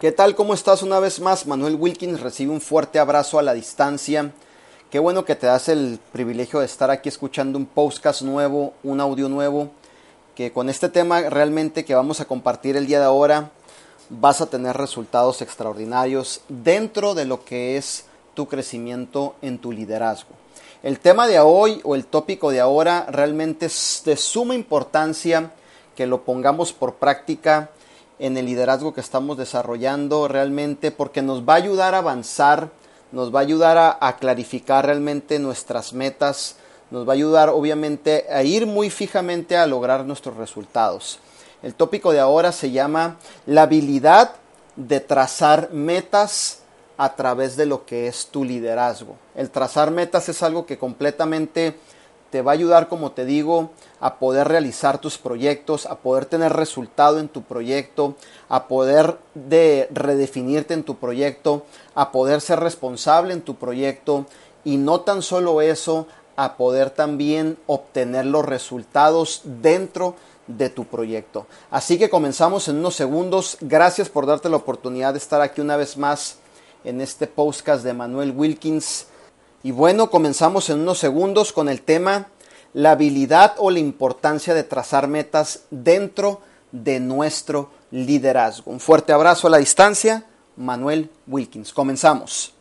¿Qué tal? ¿Cómo estás una vez más? Manuel Wilkins recibe un fuerte abrazo a la distancia. Qué bueno que te das el privilegio de estar aquí escuchando un podcast nuevo, un audio nuevo, que con este tema realmente que vamos a compartir el día de ahora vas a tener resultados extraordinarios dentro de lo que es tu crecimiento en tu liderazgo. El tema de hoy o el tópico de ahora realmente es de suma importancia que lo pongamos por práctica en el liderazgo que estamos desarrollando realmente porque nos va a ayudar a avanzar, nos va a ayudar a, clarificar realmente nuestras metas, nos va a ayudar obviamente a ir muy fijamente a lograr nuestros resultados. El tópico de ahora se llama la habilidad de trazar metas a través de lo que es tu liderazgo. El trazar metas es algo que completamente te va a ayudar, como te digo, a poder realizar tus proyectos, a poder tener resultado en tu proyecto, a poder de redefinirte en tu proyecto, a poder ser responsable en tu proyecto y no tan solo eso, a poder también obtener los resultados dentro de tu proyecto. Así que comenzamos en unos segundos. Gracias por darte la oportunidad de estar aquí una vez más en este podcast de Manuel Wilkins. Y bueno, comenzamos en unos segundos con el tema la habilidad o la importancia de trazar metas dentro de nuestro liderazgo. Un fuerte abrazo a la distancia, Manuel Wilkins. Comenzamos.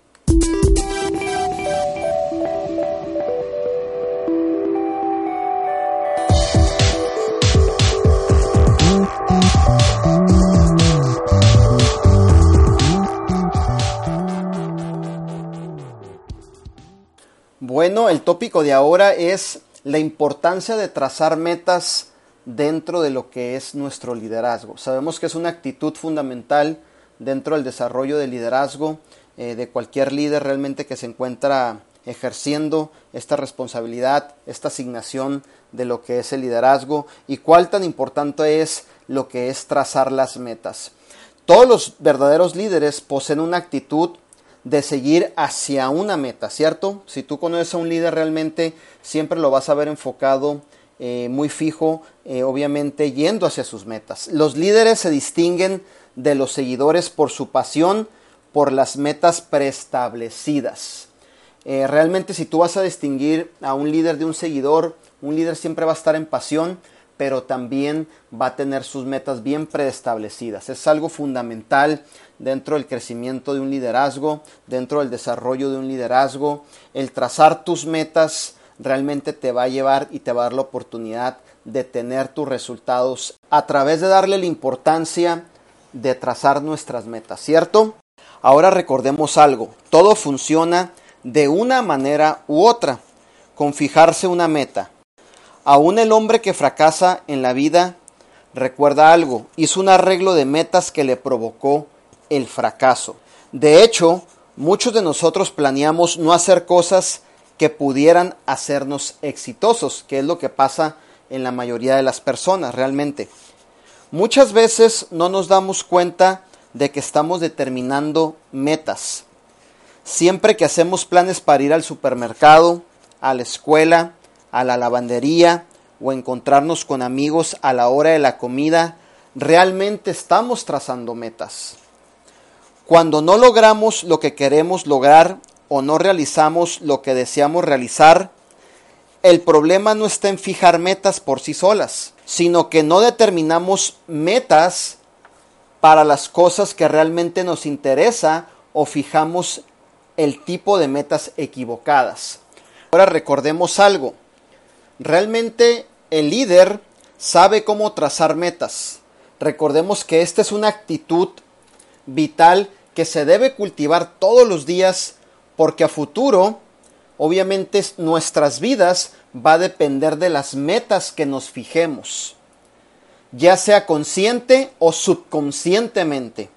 El tópico de ahora es la importancia de trazar metas dentro de lo que es nuestro liderazgo. Sabemos que es una actitud fundamental dentro del desarrollo del liderazgo eh, de cualquier líder realmente que se encuentra ejerciendo esta responsabilidad, esta asignación de lo que es el liderazgo y cuál tan importante es lo que es trazar las metas. Todos los verdaderos líderes poseen una actitud de seguir hacia una meta, ¿cierto? Si tú conoces a un líder realmente, siempre lo vas a ver enfocado, eh, muy fijo, eh, obviamente yendo hacia sus metas. Los líderes se distinguen de los seguidores por su pasión, por las metas preestablecidas. Eh, realmente si tú vas a distinguir a un líder de un seguidor, un líder siempre va a estar en pasión, pero también va a tener sus metas bien preestablecidas. Es algo fundamental dentro del crecimiento de un liderazgo, dentro del desarrollo de un liderazgo. El trazar tus metas realmente te va a llevar y te va a dar la oportunidad de tener tus resultados a través de darle la importancia de trazar nuestras metas, ¿cierto? Ahora recordemos algo, todo funciona de una manera u otra, con fijarse una meta. Aún el hombre que fracasa en la vida recuerda algo, hizo un arreglo de metas que le provocó el fracaso. De hecho, muchos de nosotros planeamos no hacer cosas que pudieran hacernos exitosos, que es lo que pasa en la mayoría de las personas realmente. Muchas veces no nos damos cuenta de que estamos determinando metas. Siempre que hacemos planes para ir al supermercado, a la escuela, a la lavandería o encontrarnos con amigos a la hora de la comida, realmente estamos trazando metas. Cuando no logramos lo que queremos lograr o no realizamos lo que deseamos realizar, el problema no está en fijar metas por sí solas, sino que no determinamos metas para las cosas que realmente nos interesa o fijamos el tipo de metas equivocadas. Ahora recordemos algo, Realmente el líder sabe cómo trazar metas. Recordemos que esta es una actitud vital que se debe cultivar todos los días porque a futuro, obviamente, nuestras vidas va a depender de las metas que nos fijemos, ya sea consciente o subconscientemente.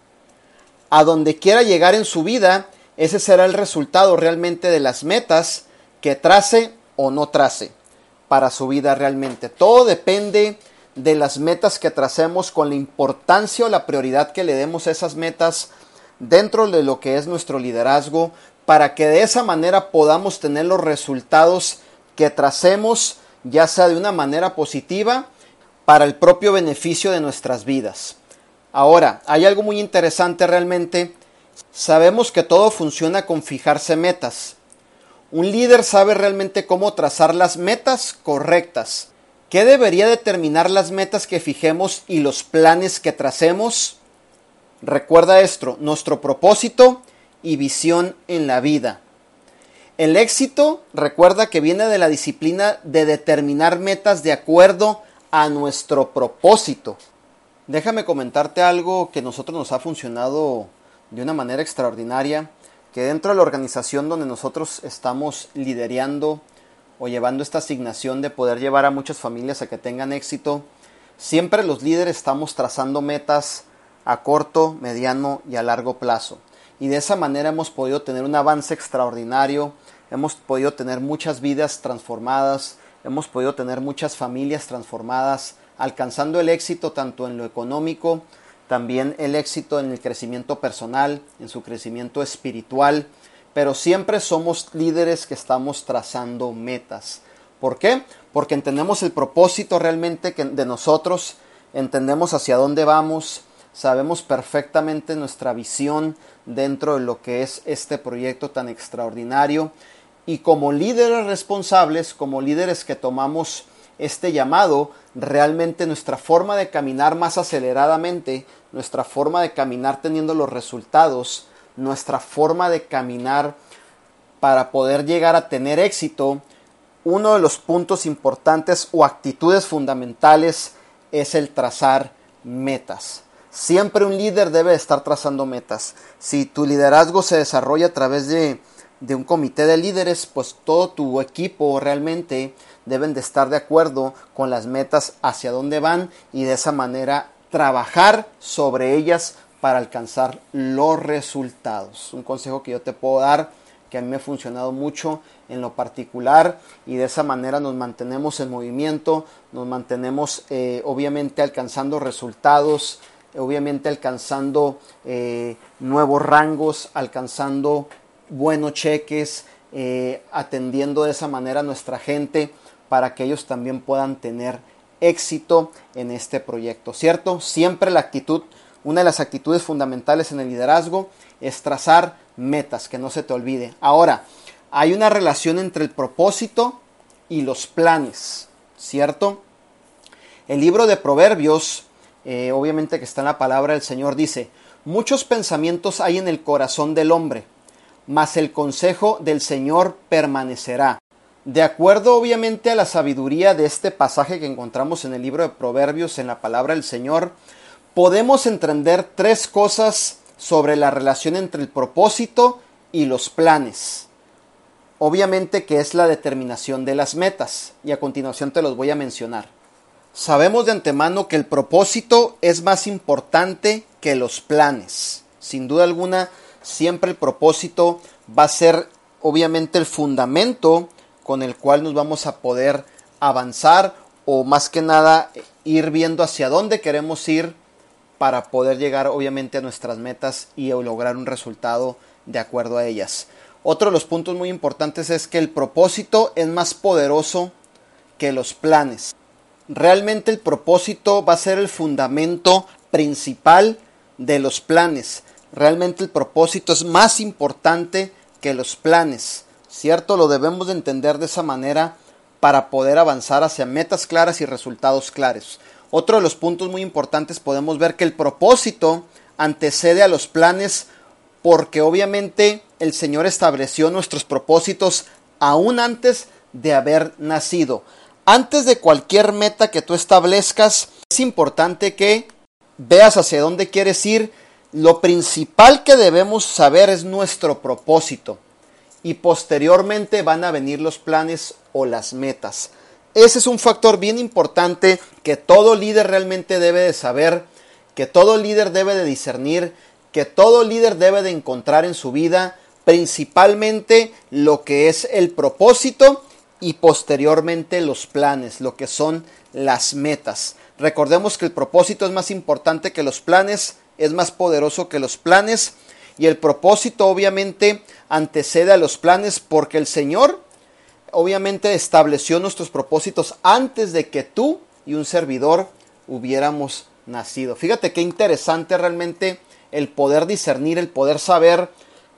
A donde quiera llegar en su vida, ese será el resultado realmente de las metas que trace o no trace para su vida realmente. Todo depende de las metas que tracemos con la importancia o la prioridad que le demos a esas metas dentro de lo que es nuestro liderazgo para que de esa manera podamos tener los resultados que tracemos ya sea de una manera positiva para el propio beneficio de nuestras vidas. Ahora, hay algo muy interesante realmente. Sabemos que todo funciona con fijarse metas. Un líder sabe realmente cómo trazar las metas correctas. ¿Qué debería determinar las metas que fijemos y los planes que tracemos? Recuerda esto, nuestro propósito y visión en la vida. El éxito, recuerda que viene de la disciplina de determinar metas de acuerdo a nuestro propósito. Déjame comentarte algo que a nosotros nos ha funcionado de una manera extraordinaria, que dentro de la organización donde nosotros estamos liderando o llevando esta asignación de poder llevar a muchas familias a que tengan éxito, siempre los líderes estamos trazando metas a corto, mediano y a largo plazo. Y de esa manera hemos podido tener un avance extraordinario, hemos podido tener muchas vidas transformadas, hemos podido tener muchas familias transformadas, alcanzando el éxito tanto en lo económico, también el éxito en el crecimiento personal, en su crecimiento espiritual, pero siempre somos líderes que estamos trazando metas. ¿Por qué? Porque entendemos el propósito realmente de nosotros, entendemos hacia dónde vamos, sabemos perfectamente nuestra visión dentro de lo que es este proyecto tan extraordinario y como líderes responsables, como líderes que tomamos este llamado, realmente nuestra forma de caminar más aceleradamente, nuestra forma de caminar teniendo los resultados, nuestra forma de caminar para poder llegar a tener éxito, uno de los puntos importantes o actitudes fundamentales es el trazar metas. Siempre un líder debe estar trazando metas. Si tu liderazgo se desarrolla a través de, de un comité de líderes, pues todo tu equipo realmente deben de estar de acuerdo con las metas hacia dónde van y de esa manera trabajar sobre ellas para alcanzar los resultados. Un consejo que yo te puedo dar que a mí me ha funcionado mucho en lo particular y de esa manera nos mantenemos en movimiento, nos mantenemos eh, obviamente alcanzando resultados, obviamente alcanzando eh, nuevos rangos, alcanzando buenos cheques, eh, atendiendo de esa manera a nuestra gente para que ellos también puedan tener éxito en este proyecto, ¿cierto? Siempre la actitud, una de las actitudes fundamentales en el liderazgo es trazar metas, que no se te olvide. Ahora, hay una relación entre el propósito y los planes, ¿cierto? El libro de Proverbios eh, obviamente que está en la palabra del Señor, dice, muchos pensamientos hay en el corazón del hombre, mas el consejo del Señor permanecerá. De acuerdo obviamente a la sabiduría de este pasaje que encontramos en el libro de Proverbios, en la palabra del Señor, podemos entender tres cosas sobre la relación entre el propósito y los planes. Obviamente que es la determinación de las metas, y a continuación te los voy a mencionar. Sabemos de antemano que el propósito es más importante que los planes. Sin duda alguna, siempre el propósito va a ser obviamente el fundamento con el cual nos vamos a poder avanzar o más que nada ir viendo hacia dónde queremos ir para poder llegar obviamente a nuestras metas y lograr un resultado de acuerdo a ellas. Otro de los puntos muy importantes es que el propósito es más poderoso que los planes realmente el propósito va a ser el fundamento principal de los planes. Realmente el propósito es más importante que los planes, ¿cierto? Lo debemos de entender de esa manera para poder avanzar hacia metas claras y resultados claros. Otro de los puntos muy importantes podemos ver que el propósito antecede a los planes porque obviamente el Señor estableció nuestros propósitos aún antes de haber nacido. Antes de cualquier meta que tú establezcas, es importante que veas hacia dónde quieres ir. Lo principal que debemos saber es nuestro propósito y posteriormente van a venir los planes o las metas. Ese es un factor bien importante que todo líder realmente debe de saber, que todo líder debe de discernir, que todo líder debe de encontrar en su vida, principalmente lo que es el propósito y posteriormente los planes, lo que son las metas. Recordemos que el propósito es más importante que los planes, es más poderoso que los planes y el propósito obviamente antecede a los planes porque el Señor obviamente estableció nuestros propósitos antes de que tú y un servidor hubiéramos nacido. Fíjate qué interesante realmente el poder discernir, el poder saber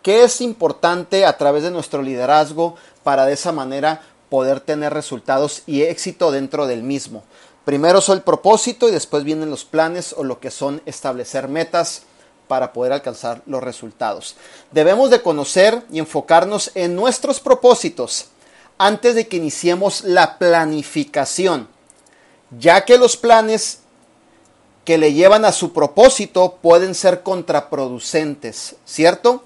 qué es importante a través de nuestro liderazgo para de esa manera poder tener resultados y éxito dentro del mismo. Primero son el propósito y después vienen los planes o lo que son establecer metas para poder alcanzar los resultados. Debemos de conocer y enfocarnos en nuestros propósitos antes de que iniciemos la planificación, ya que los planes que le llevan a su propósito pueden ser contraproducentes, ¿cierto?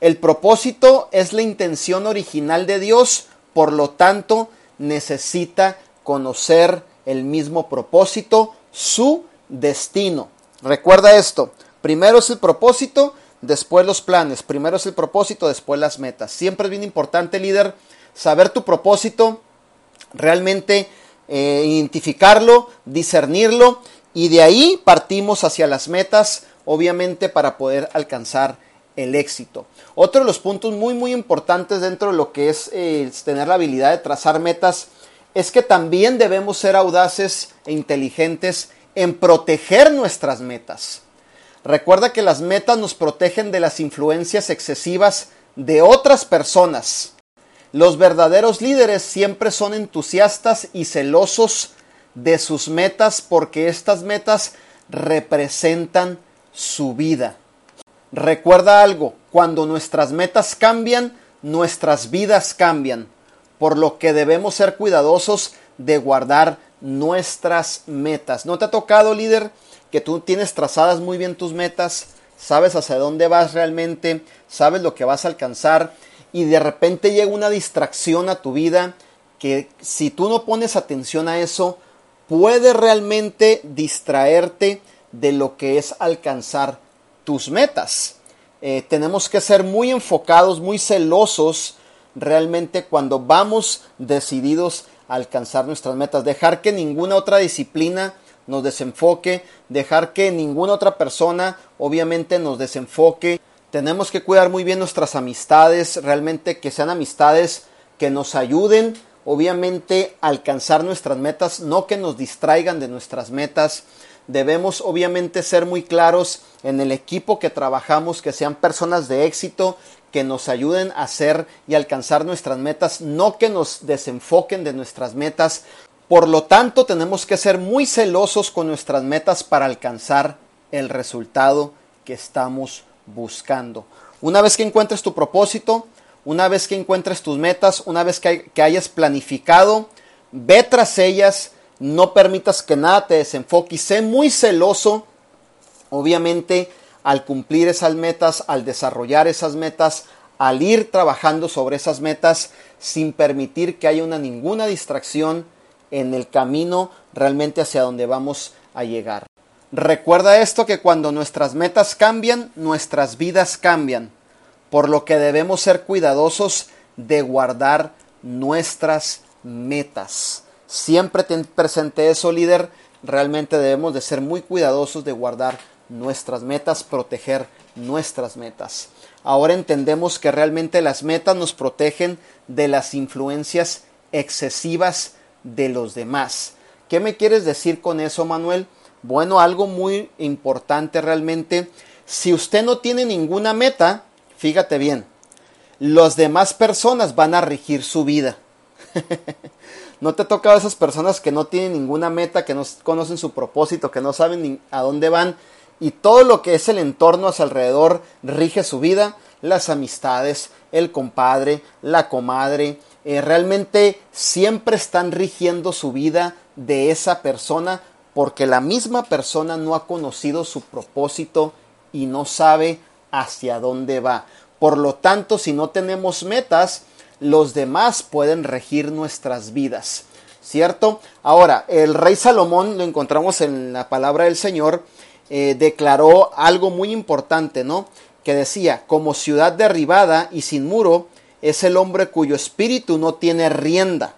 El propósito es la intención original de Dios, por lo tanto necesita conocer el mismo propósito, su destino. Recuerda esto, primero es el propósito, después los planes, primero es el propósito, después las metas. Siempre es bien importante, líder, saber tu propósito, realmente eh, identificarlo, discernirlo y de ahí partimos hacia las metas, obviamente para poder alcanzar el éxito. Otro de los puntos muy muy importantes dentro de lo que es eh, tener la habilidad de trazar metas es que también debemos ser audaces e inteligentes en proteger nuestras metas. Recuerda que las metas nos protegen de las influencias excesivas de otras personas. Los verdaderos líderes siempre son entusiastas y celosos de sus metas porque estas metas representan su vida. Recuerda algo, cuando nuestras metas cambian, nuestras vidas cambian, por lo que debemos ser cuidadosos de guardar nuestras metas. ¿No te ha tocado, líder, que tú tienes trazadas muy bien tus metas, sabes hacia dónde vas realmente, sabes lo que vas a alcanzar y de repente llega una distracción a tu vida que si tú no pones atención a eso, puede realmente distraerte de lo que es alcanzar tus metas. Eh, tenemos que ser muy enfocados, muy celosos realmente cuando vamos decididos a alcanzar nuestras metas. Dejar que ninguna otra disciplina nos desenfoque, dejar que ninguna otra persona obviamente nos desenfoque. Tenemos que cuidar muy bien nuestras amistades, realmente que sean amistades que nos ayuden obviamente alcanzar nuestras metas, no que nos distraigan de nuestras metas. Debemos obviamente ser muy claros en el equipo que trabajamos, que sean personas de éxito, que nos ayuden a hacer y alcanzar nuestras metas, no que nos desenfoquen de nuestras metas. Por lo tanto, tenemos que ser muy celosos con nuestras metas para alcanzar el resultado que estamos buscando. Una vez que encuentres tu propósito, una vez que encuentres tus metas, una vez que, hayas planificado, ve tras ellas, no permitas que nada te desenfoque y sé muy celoso, obviamente, al cumplir esas metas, al desarrollar esas metas, al ir trabajando sobre esas metas sin permitir que haya una ninguna distracción en el camino realmente hacia donde vamos a llegar. Recuerda esto que cuando nuestras metas cambian, nuestras vidas cambian por lo que debemos ser cuidadosos de guardar nuestras metas. Siempre ten presente eso, líder. Realmente debemos de ser muy cuidadosos de guardar nuestras metas, proteger nuestras metas. Ahora entendemos que realmente las metas nos protegen de las influencias excesivas de los demás. ¿Qué me quieres decir con eso, Manuel? Bueno, algo muy importante realmente. Si usted no tiene ninguna meta, fíjate bien, las demás personas van a regir su vida. ¿No te ha tocado esas personas que no tienen ninguna meta, que no conocen su propósito, que no saben ni a dónde van y todo lo que es el entorno a su alrededor rige su vida? Las amistades, el compadre, la comadre, eh, realmente siempre están rigiendo su vida de esa persona porque la misma persona no ha conocido su propósito y no sabe hacia dónde va. Por lo tanto, si no tenemos metas, los demás pueden regir nuestras vidas. ¿Cierto? Ahora, el rey Salomón, lo encontramos en la palabra del Señor, eh, declaró algo muy importante, ¿no? Que decía, como ciudad derribada y sin muro, es el hombre cuyo espíritu no tiene rienda.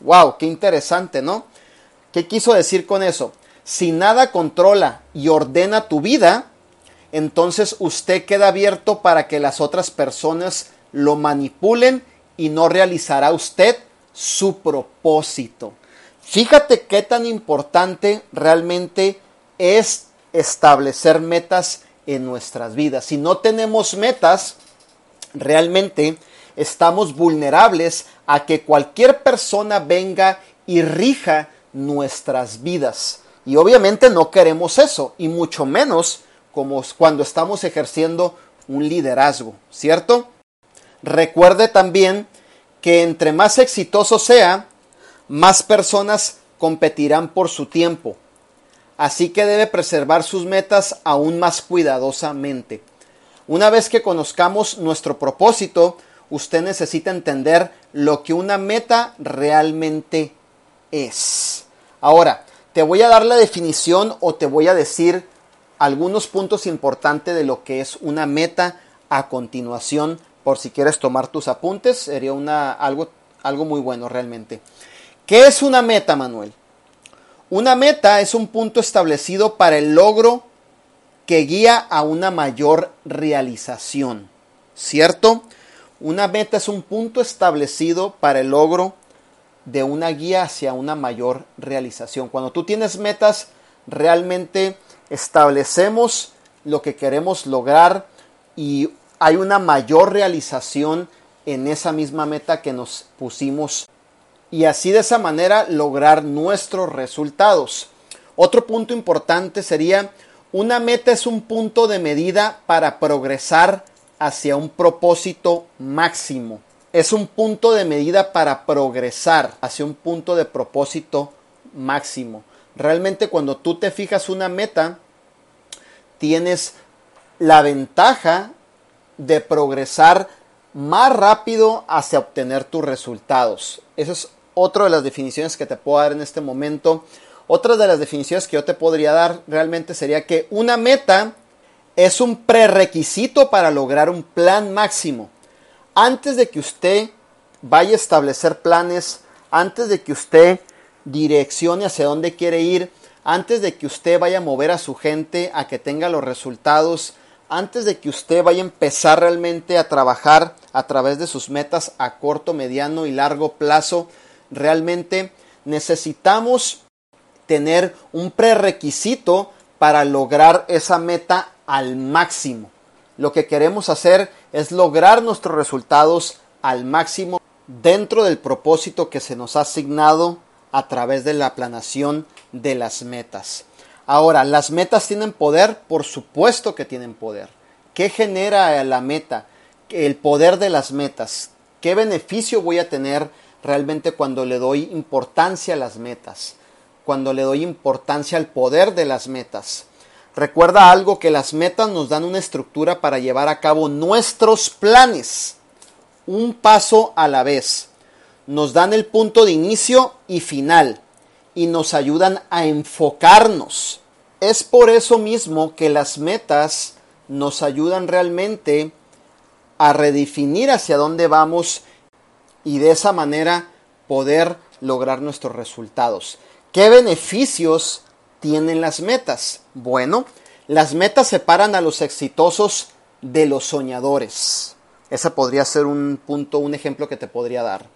¡Wow! ¡Qué interesante, ¿no? ¿Qué quiso decir con eso? Si nada controla y ordena tu vida, entonces usted queda abierto para que las otras personas lo manipulen y no realizará usted su propósito. Fíjate qué tan importante realmente es establecer metas en nuestras vidas. Si no tenemos metas, realmente estamos vulnerables a que cualquier persona venga y rija nuestras vidas. Y obviamente no queremos eso, y mucho menos como cuando estamos ejerciendo un liderazgo, ¿cierto? Recuerde también que entre más exitoso sea, más personas competirán por su tiempo. Así que debe preservar sus metas aún más cuidadosamente. Una vez que conozcamos nuestro propósito, usted necesita entender lo que una meta realmente es. Ahora, te voy a dar la definición o te voy a decir algunos puntos importantes de lo que es una meta a continuación, por si quieres tomar tus apuntes, sería una, algo, algo muy bueno realmente. ¿Qué es una meta, Manuel? Una meta es un punto establecido para el logro que guía a una mayor realización, ¿cierto? Una meta es un punto establecido para el logro de una guía hacia una mayor realización. Cuando tú tienes metas, realmente establecemos lo que queremos lograr y hay una mayor realización en esa misma meta que nos pusimos y así de esa manera lograr nuestros resultados. Otro punto importante sería una meta es un punto de medida para progresar hacia un propósito máximo. Es un punto de medida para progresar hacia un punto de propósito máximo. Realmente cuando tú te fijas una meta, tienes la ventaja de progresar más rápido hacia obtener tus resultados. Esa es otra de las definiciones que te puedo dar en este momento. Otra de las definiciones que yo te podría dar realmente sería que una meta es un prerequisito para lograr un plan máximo. Antes de que usted vaya a establecer planes, antes de que usted direccione hacia dónde quiere ir, antes de que usted vaya a mover a su gente a que tenga los resultados, antes de que usted vaya a empezar realmente a trabajar a través de sus metas a corto, mediano y largo plazo, realmente necesitamos tener un prerequisito para lograr esa meta al máximo. Lo que queremos hacer es lograr nuestros resultados al máximo dentro del propósito que se nos ha asignado a través de la planación de las metas. Ahora, ¿las metas tienen poder? Por supuesto que tienen poder. ¿Qué genera la meta? El poder de las metas. ¿Qué beneficio voy a tener realmente cuando le doy importancia a las metas? Cuando le doy importancia al poder de las metas. Recuerda algo que las metas nos dan una estructura para llevar a cabo nuestros planes, un paso a la vez. Nos dan el punto de inicio y final y nos ayudan a enfocarnos. Es por eso mismo que las metas nos ayudan realmente a redefinir hacia dónde vamos y de esa manera poder lograr nuestros resultados. ¿Qué beneficios tienen las metas? Bueno, las metas separan a los exitosos de los soñadores. Ese podría ser un punto, un ejemplo que te podría dar.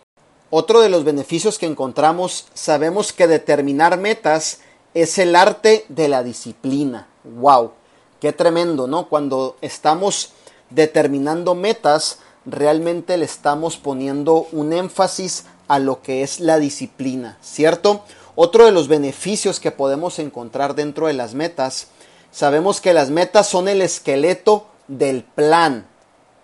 Otro de los beneficios que encontramos, sabemos que determinar metas es el arte de la disciplina. ¡Wow! Qué tremendo, ¿no? Cuando estamos determinando metas, realmente le estamos poniendo un énfasis a lo que es la disciplina, ¿cierto? Otro de los beneficios que podemos encontrar dentro de las metas, sabemos que las metas son el esqueleto del plan.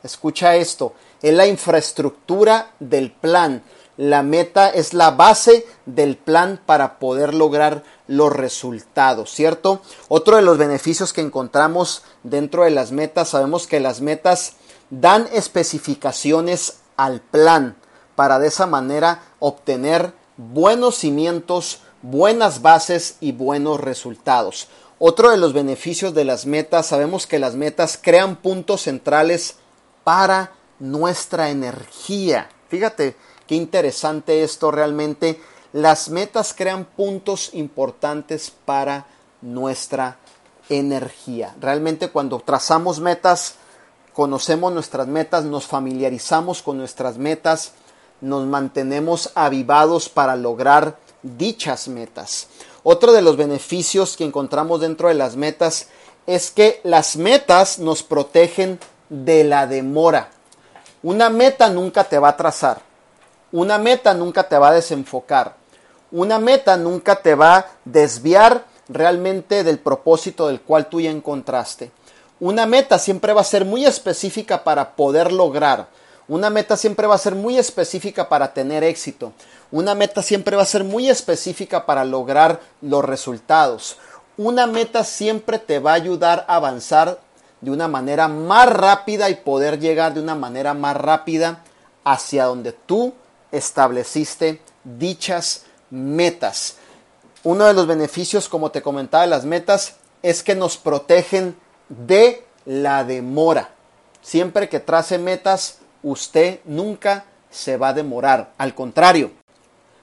Escucha esto, es la infraestructura del plan. La meta es la base del plan para poder lograr los resultados, ¿cierto? Otro de los beneficios que encontramos dentro de las metas, sabemos que las metas dan especificaciones al plan para de esa manera obtener buenos cimientos, buenas bases y buenos resultados. Otro de los beneficios de las metas, sabemos que las metas crean puntos centrales para nuestra energía. Fíjate, Qué interesante esto realmente. Las metas crean puntos importantes para nuestra energía. Realmente cuando trazamos metas, conocemos nuestras metas, nos familiarizamos con nuestras metas, nos mantenemos avivados para lograr dichas metas. Otro de los beneficios que encontramos dentro de las metas es que las metas nos protegen de la demora. Una meta nunca te va a trazar. Una meta nunca te va a desenfocar. Una meta nunca te va a desviar realmente del propósito del cual tú ya encontraste. Una meta siempre va a ser muy específica para poder lograr. Una meta siempre va a ser muy específica para tener éxito. Una meta siempre va a ser muy específica para lograr los resultados. Una meta siempre te va a ayudar a avanzar de una manera más rápida y poder llegar de una manera más rápida hacia donde tú estableciste dichas metas. Uno de los beneficios, como te comentaba, de las metas es que nos protegen de la demora. Siempre que trace metas, usted nunca se va a demorar. Al contrario,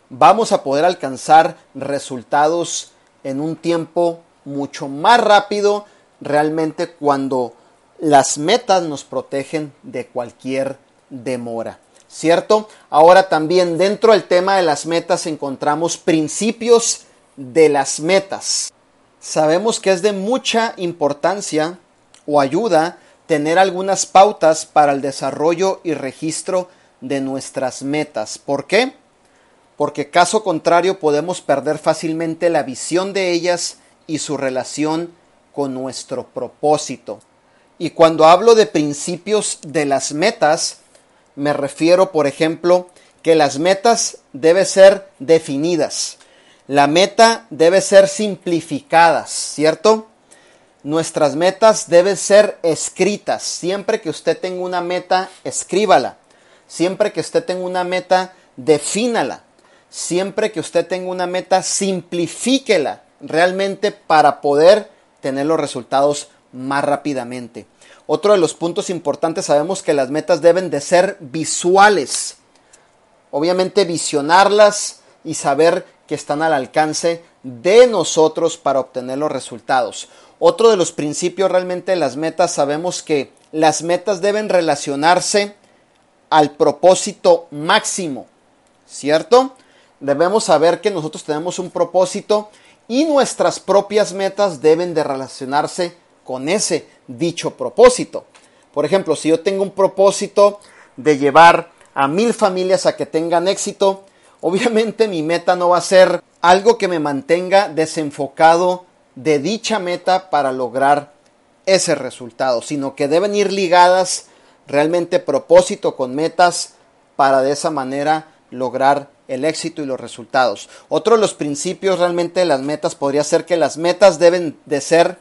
vamos a poder alcanzar resultados en un tiempo mucho más rápido realmente cuando las metas nos protegen de cualquier demora. ¿Cierto? Ahora también dentro del tema de las metas encontramos principios de las metas. Sabemos que es de mucha importancia o ayuda tener algunas pautas para el desarrollo y registro de nuestras metas. ¿Por qué? Porque caso contrario podemos perder fácilmente la visión de ellas y su relación con nuestro propósito. Y cuando hablo de principios de las metas, me refiero, por ejemplo, que las metas deben ser definidas. La meta debe ser simplificadas, ¿cierto? Nuestras metas deben ser escritas. Siempre que usted tenga una meta, escríbala. Siempre que usted tenga una meta, defínala. Siempre que usted tenga una meta, simplifíquela realmente para poder tener los resultados más rápidamente. Otro de los puntos importantes, sabemos que las metas deben de ser visuales. Obviamente visionarlas y saber que están al alcance de nosotros para obtener los resultados. Otro de los principios realmente de las metas, sabemos que las metas deben relacionarse al propósito máximo, ¿cierto? Debemos saber que nosotros tenemos un propósito y nuestras propias metas deben de relacionarse con ese dicho propósito. Por ejemplo, si yo tengo un propósito de llevar a mil familias a que tengan éxito, obviamente mi meta no va a ser algo que me mantenga desenfocado de dicha meta para lograr ese resultado, sino que deben ir ligadas realmente propósito con metas para de esa manera lograr el éxito y los resultados. Otro de los principios realmente de las metas podría ser que las metas deben de ser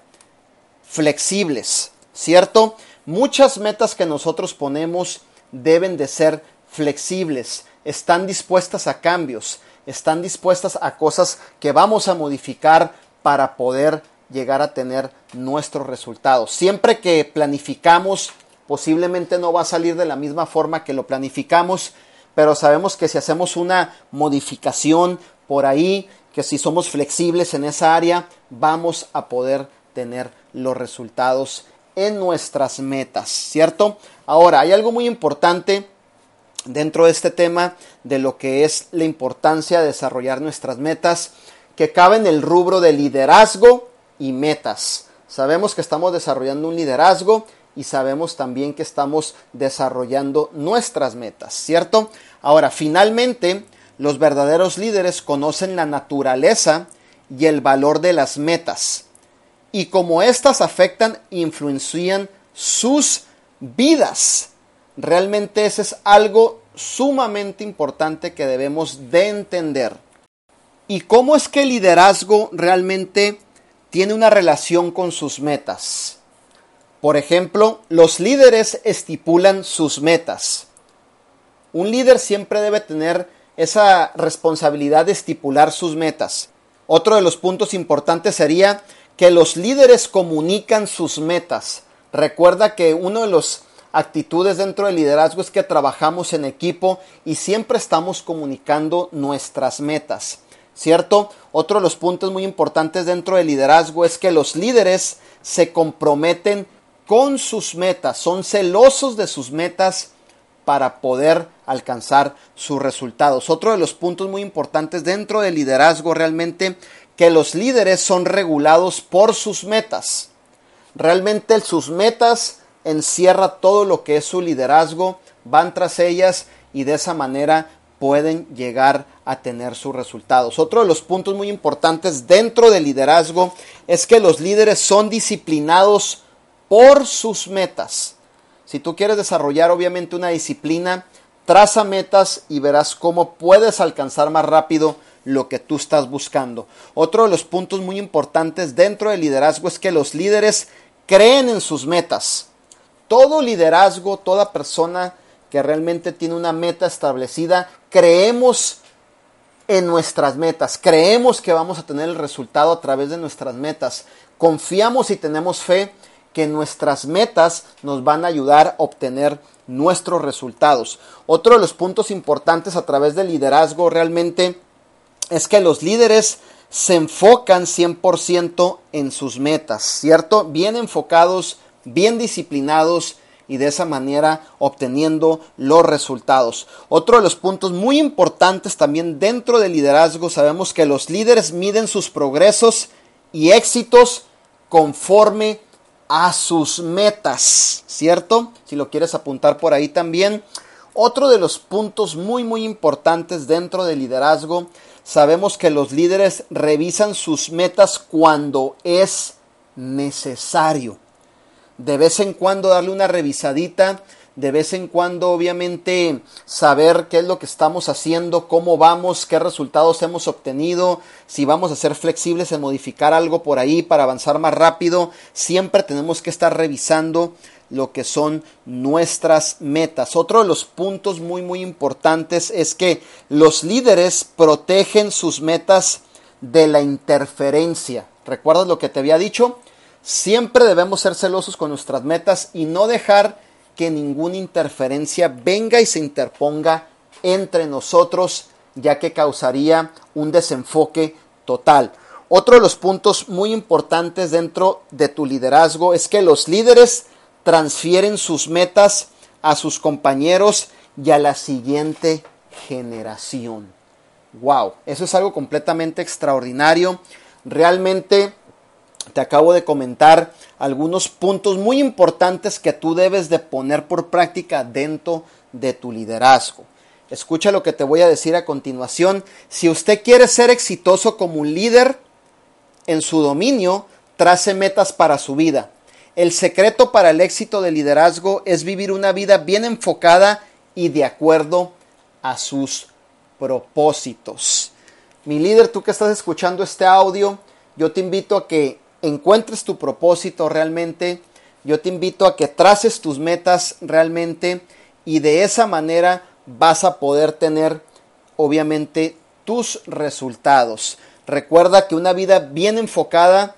flexibles, ¿cierto? Muchas metas que nosotros ponemos deben de ser flexibles, están dispuestas a cambios, están dispuestas a cosas que vamos a modificar para poder llegar a tener nuestros resultados. Siempre que planificamos, posiblemente no va a salir de la misma forma que lo planificamos, pero sabemos que si hacemos una modificación por ahí, que si somos flexibles en esa área, vamos a poder tener los resultados en nuestras metas, ¿cierto? Ahora, hay algo muy importante dentro de este tema de lo que es la importancia de desarrollar nuestras metas, que cabe en el rubro de liderazgo y metas. Sabemos que estamos desarrollando un liderazgo y sabemos también que estamos desarrollando nuestras metas, ¿cierto? Ahora, finalmente, los verdaderos líderes conocen la naturaleza y el valor de las metas y cómo éstas afectan e influencian sus vidas. Realmente ese es algo sumamente importante que debemos de entender. ¿Y cómo es que el liderazgo realmente tiene una relación con sus metas? Por ejemplo, los líderes estipulan sus metas. Un líder siempre debe tener esa responsabilidad de estipular sus metas. Otro de los puntos importantes sería que los líderes comunican sus metas. Recuerda que uno de los actitudes dentro del liderazgo es que trabajamos en equipo y siempre estamos comunicando nuestras metas. ¿Cierto? Otro de los puntos muy importantes dentro del liderazgo es que los líderes se comprometen con sus metas, son celosos de sus metas para poder alcanzar sus resultados. Otro de los puntos muy importantes dentro del liderazgo realmente que los líderes son regulados por sus metas. Realmente sus metas encierra todo lo que es su liderazgo, van tras ellas y de esa manera pueden llegar a tener sus resultados. Otro de los puntos muy importantes dentro del liderazgo es que los líderes son disciplinados por sus metas. Si tú quieres desarrollar obviamente una disciplina, traza metas y verás cómo puedes alcanzar más rápido lo que tú estás buscando. Otro de los puntos muy importantes dentro del liderazgo es que los líderes creen en sus metas. Todo liderazgo, toda persona que realmente tiene una meta establecida, creemos en nuestras metas, creemos que vamos a tener el resultado a través de nuestras metas, confiamos y tenemos fe que nuestras metas nos van a ayudar a obtener nuestros resultados. Otro de los puntos importantes a través del liderazgo realmente es que los líderes se enfocan 100% en sus metas, ¿cierto? Bien enfocados, bien disciplinados y de esa manera obteniendo los resultados. Otro de los puntos muy importantes también dentro del liderazgo, sabemos que los líderes miden sus progresos y éxitos conforme a sus metas, ¿cierto? Si lo quieres apuntar por ahí también. Otro de los puntos muy muy importantes dentro del liderazgo, sabemos que los líderes revisan sus metas cuando es necesario. De vez en cuando darle una revisadita de vez en cuando obviamente saber qué es lo que estamos haciendo, cómo vamos, qué resultados hemos obtenido, si vamos a ser flexibles en modificar algo por ahí para avanzar más rápido, siempre tenemos que estar revisando lo que son nuestras metas. Otro de los puntos muy muy importantes es que los líderes protegen sus metas de la interferencia. ¿Recuerdas lo que te había dicho? Siempre debemos ser celosos con nuestras metas y no dejar que ninguna interferencia venga y se interponga entre nosotros, ya que causaría un desenfoque total. Otro de los puntos muy importantes dentro de tu liderazgo es que los líderes transfieren sus metas a sus compañeros y a la siguiente generación. Wow, eso es algo completamente extraordinario. Realmente te acabo de comentar algunos puntos muy importantes que tú debes de poner por práctica dentro de tu liderazgo. Escucha lo que te voy a decir a continuación. Si usted quiere ser exitoso como un líder en su dominio, trace metas para su vida. El secreto para el éxito del liderazgo es vivir una vida bien enfocada y de acuerdo a sus propósitos. Mi líder, tú que estás escuchando este audio, yo te invito a que encuentres tu propósito realmente, yo te invito a que traces tus metas realmente y de esa manera vas a poder tener obviamente tus resultados. Recuerda que una vida bien enfocada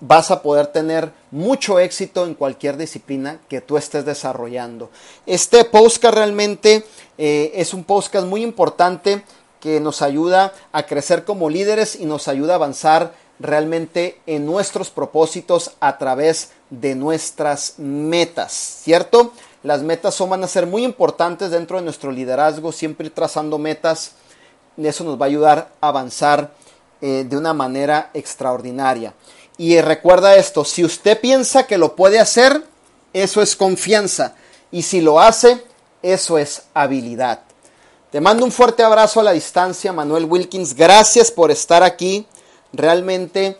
vas a poder tener mucho éxito en cualquier disciplina que tú estés desarrollando. Este podcast realmente eh, es un podcast muy importante que nos ayuda a crecer como líderes y nos ayuda a avanzar realmente en nuestros propósitos a través de nuestras metas, ¿cierto? Las metas son, van a ser muy importantes dentro de nuestro liderazgo, siempre trazando metas, eso nos va a ayudar a avanzar eh, de una manera extraordinaria. Y recuerda esto, si usted piensa que lo puede hacer, eso es confianza. Y si lo hace, eso es habilidad. Te mando un fuerte abrazo a la distancia, Manuel Wilkins. Gracias por estar aquí realmente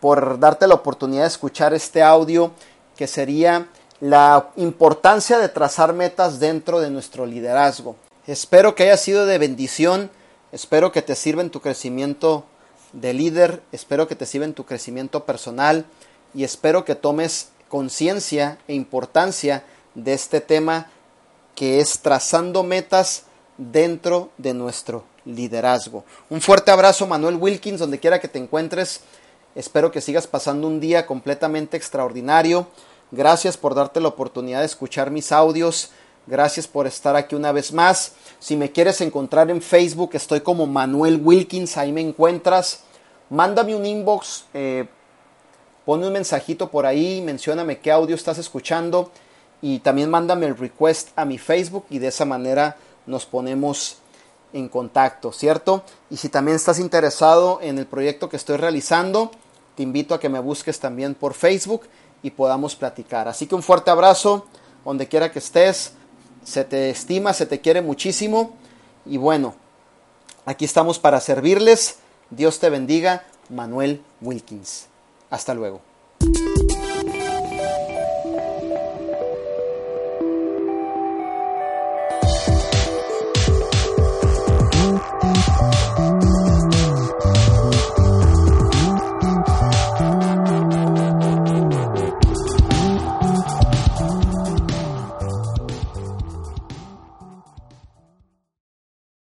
por darte la oportunidad de escuchar este audio que sería la importancia de trazar metas dentro de nuestro liderazgo. Espero que haya sido de bendición, espero que te sirva en tu crecimiento de líder, espero que te sirva en tu crecimiento personal y espero que tomes conciencia e importancia de este tema que es trazando metas dentro de nuestro liderazgo. Un fuerte abrazo Manuel Wilkins, donde quiera que te encuentres. Espero que sigas pasando un día completamente extraordinario. Gracias por darte la oportunidad de escuchar mis audios. Gracias por estar aquí una vez más. Si me quieres encontrar en Facebook, estoy como Manuel Wilkins, ahí me encuentras. Mándame un inbox, eh, ponme un mensajito por ahí, mencióname qué audio estás escuchando y también mándame el request a mi Facebook y de esa manera nos ponemos en contacto, ¿cierto? Y si también estás interesado en el proyecto que estoy realizando, te invito a que me busques también por Facebook y podamos platicar. Así que un fuerte abrazo, donde quiera que estés, se te estima, se te quiere muchísimo y bueno, aquí estamos para servirles. Dios te bendiga, Manuel Wilkins. Hasta luego.